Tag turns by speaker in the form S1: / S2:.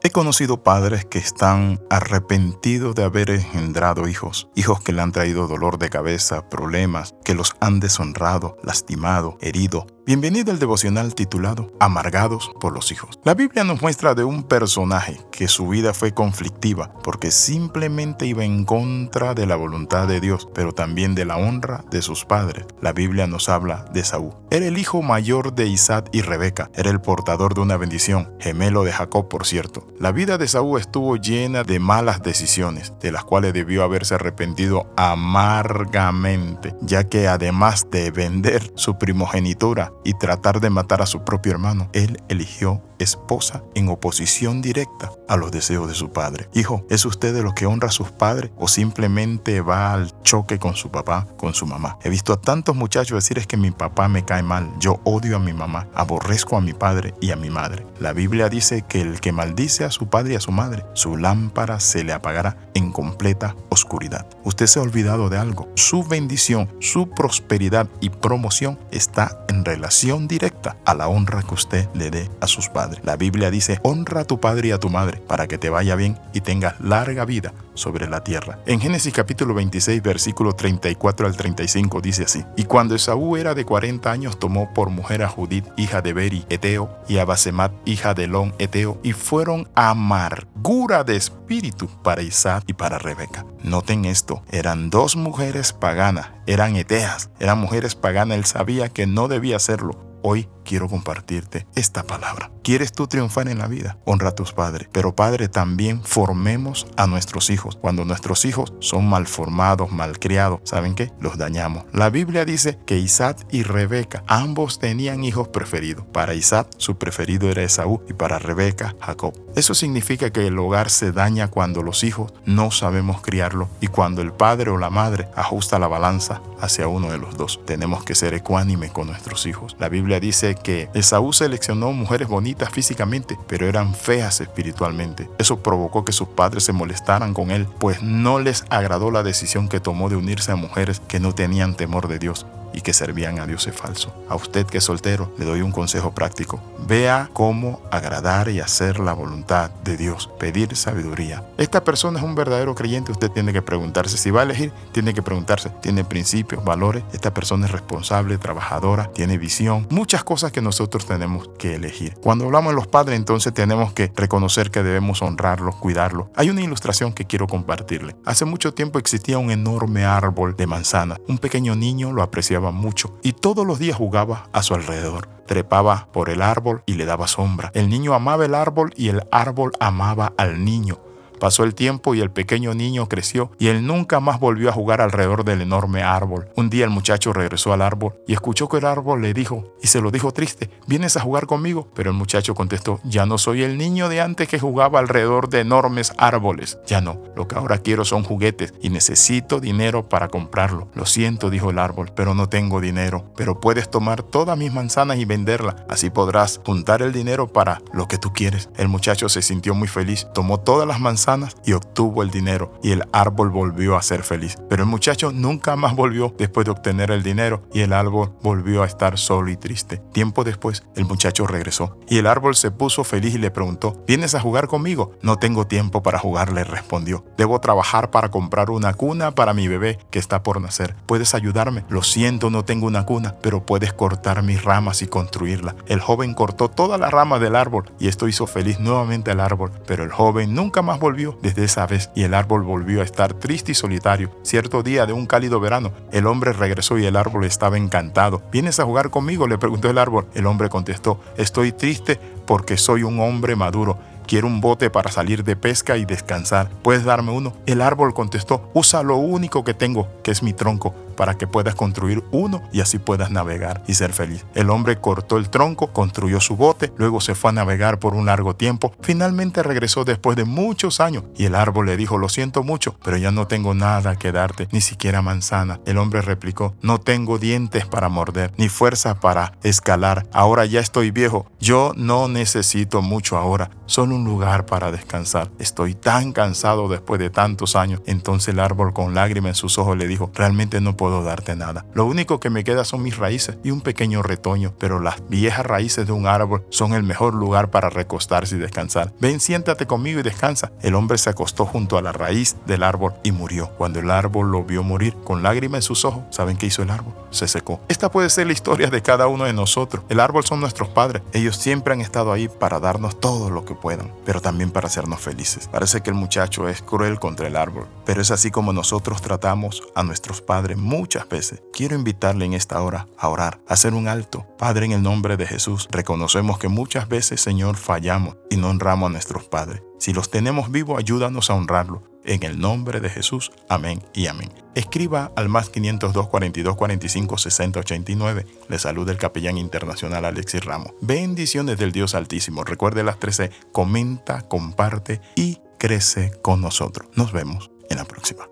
S1: He conocido padres que están arrepentidos de haber engendrado hijos, hijos que le han traído dolor de cabeza, problemas, que los han deshonrado, lastimado, herido, Bienvenido al devocional titulado Amargados por los hijos. La Biblia nos muestra de un personaje que su vida fue conflictiva porque simplemente iba en contra de la voluntad de Dios, pero también de la honra de sus padres. La Biblia nos habla de Saúl. Era el hijo mayor de Isaac y Rebeca, era el portador de una bendición, gemelo de Jacob por cierto. La vida de Saúl estuvo llena de malas decisiones, de las cuales debió haberse arrepentido amargamente, ya que además de vender su primogenitura y tratar de matar a su propio hermano, él eligió esposa en oposición directa a los deseos de su padre. Hijo, ¿es usted de los que honra a sus padres o simplemente va al choque con su papá, con su mamá? He visto a tantos muchachos decir es que mi papá me cae mal, yo odio a mi mamá, aborrezco a mi padre y a mi madre. La Biblia dice que el que maldice a su padre y a su madre, su lámpara se le apagará en completa oscuridad. Usted se ha olvidado de algo. Su bendición, su prosperidad y promoción está en relación directa a la honra que usted le dé a sus padres. La Biblia dice, honra a tu padre y a tu madre para que te vaya bien y tengas larga vida sobre la tierra. En Génesis capítulo 26, versículo 34 al 35 dice así, y cuando Esaú era de 40 años tomó por mujer a Judith, hija de Beri, Eteo, y a Basemat, hija de Lon, Eteo, y fueron amargura de espíritu para Isaac y para Rebeca. Noten esto, eran dos mujeres paganas, eran eteas, eran mujeres paganas, él sabía que no debía hacerlo, Hoy quiero compartirte esta palabra. ¿Quieres tú triunfar en la vida? Honra a tus padres. Pero Padre, también formemos a nuestros hijos. Cuando nuestros hijos son mal formados, mal criados, ¿saben qué? Los dañamos. La Biblia dice que Isaac y Rebeca, ambos tenían hijos preferidos. Para Isaac, su preferido era Esaú y para Rebeca, Jacob. Eso significa que el hogar se daña cuando los hijos no sabemos criarlo y cuando el padre o la madre ajusta la balanza hacia uno de los dos. Tenemos que ser ecuánime con nuestros hijos. La Biblia dice que Esaú seleccionó mujeres bonitas físicamente, pero eran feas espiritualmente. Eso provocó que sus padres se molestaran con él, pues no les agradó la decisión que tomó de unirse a mujeres que no tenían temor de Dios y que servían a dioses falso. A usted que es soltero, le doy un consejo práctico. Vea cómo agradar y hacer la voluntad de Dios, pedir sabiduría. Esta persona es un verdadero creyente, usted tiene que preguntarse, si va a elegir, tiene que preguntarse, tiene principios, valores, esta persona es responsable, trabajadora, tiene visión, muchas cosas que nosotros tenemos que elegir. Cuando hablamos de los padres, entonces tenemos que reconocer que debemos honrarlos, cuidarlos. Hay una ilustración que quiero compartirle. Hace mucho tiempo existía un enorme árbol de manzana. Un pequeño niño lo apreciaba mucho y todos los días jugaba a su alrededor. Trepaba por el árbol y le daba sombra. El niño amaba el árbol y el árbol amaba al niño. Pasó el tiempo y el pequeño niño creció y él nunca más volvió a jugar alrededor del enorme árbol. Un día el muchacho regresó al árbol y escuchó que el árbol le dijo, y se lo dijo triste, ¿vienes a jugar conmigo? Pero el muchacho contestó, ya no soy el niño de antes que jugaba alrededor de enormes árboles. Ya no, lo que ahora quiero son juguetes y necesito dinero para comprarlo. Lo siento, dijo el árbol, pero no tengo dinero. Pero puedes tomar todas mis manzanas y venderlas. Así podrás juntar el dinero para lo que tú quieres. El muchacho se sintió muy feliz, tomó todas las manzanas y obtuvo el dinero y el árbol volvió a ser feliz. Pero el muchacho nunca más volvió después de obtener el dinero y el árbol volvió a estar solo y triste. Tiempo después, el muchacho regresó y el árbol se puso feliz y le preguntó, ¿vienes a jugar conmigo? No tengo tiempo para jugar, le respondió. Debo trabajar para comprar una cuna para mi bebé que está por nacer. ¿Puedes ayudarme? Lo siento, no tengo una cuna, pero puedes cortar mis ramas y construirla. El joven cortó toda la rama del árbol y esto hizo feliz nuevamente al árbol, pero el joven nunca más volvió desde esa vez y el árbol volvió a estar triste y solitario. Cierto día de un cálido verano, el hombre regresó y el árbol estaba encantado. ¿Vienes a jugar conmigo? le preguntó el árbol. El hombre contestó, estoy triste porque soy un hombre maduro. Quiero un bote para salir de pesca y descansar. ¿Puedes darme uno? El árbol contestó, usa lo único que tengo, que es mi tronco para que puedas construir uno y así puedas navegar y ser feliz. El hombre cortó el tronco, construyó su bote, luego se fue a navegar por un largo tiempo, finalmente regresó después de muchos años y el árbol le dijo, lo siento mucho, pero ya no tengo nada que darte, ni siquiera manzana. El hombre replicó, no tengo dientes para morder, ni fuerza para escalar, ahora ya estoy viejo, yo no necesito mucho ahora, solo un lugar para descansar. Estoy tan cansado después de tantos años. Entonces el árbol con lágrimas en sus ojos le dijo, realmente no puedo puedo darte nada. Lo único que me queda son mis raíces y un pequeño retoño, pero las viejas raíces de un árbol son el mejor lugar para recostarse y descansar. Ven, siéntate conmigo y descansa. El hombre se acostó junto a la raíz del árbol y murió. Cuando el árbol lo vio morir con lágrimas en sus ojos, ¿saben qué hizo el árbol? Se secó. Esta puede ser la historia de cada uno de nosotros. El árbol son nuestros padres. Ellos siempre han estado ahí para darnos todo lo que puedan, pero también para hacernos felices. Parece que el muchacho es cruel contra el árbol, pero es así como nosotros tratamos a nuestros padres muchas veces. Quiero invitarle en esta hora a orar, a hacer un alto. Padre, en el nombre de Jesús, reconocemos que muchas veces, Señor, fallamos y no honramos a nuestros padres. Si los tenemos vivos, ayúdanos a honrarlos. En el nombre de Jesús, amén y amén. Escriba al más 502 42 45 60 89. Le saluda el capellán internacional Alexis Ramos. Bendiciones del Dios Altísimo. Recuerde las 13. Comenta, comparte y crece con nosotros. Nos vemos en la próxima.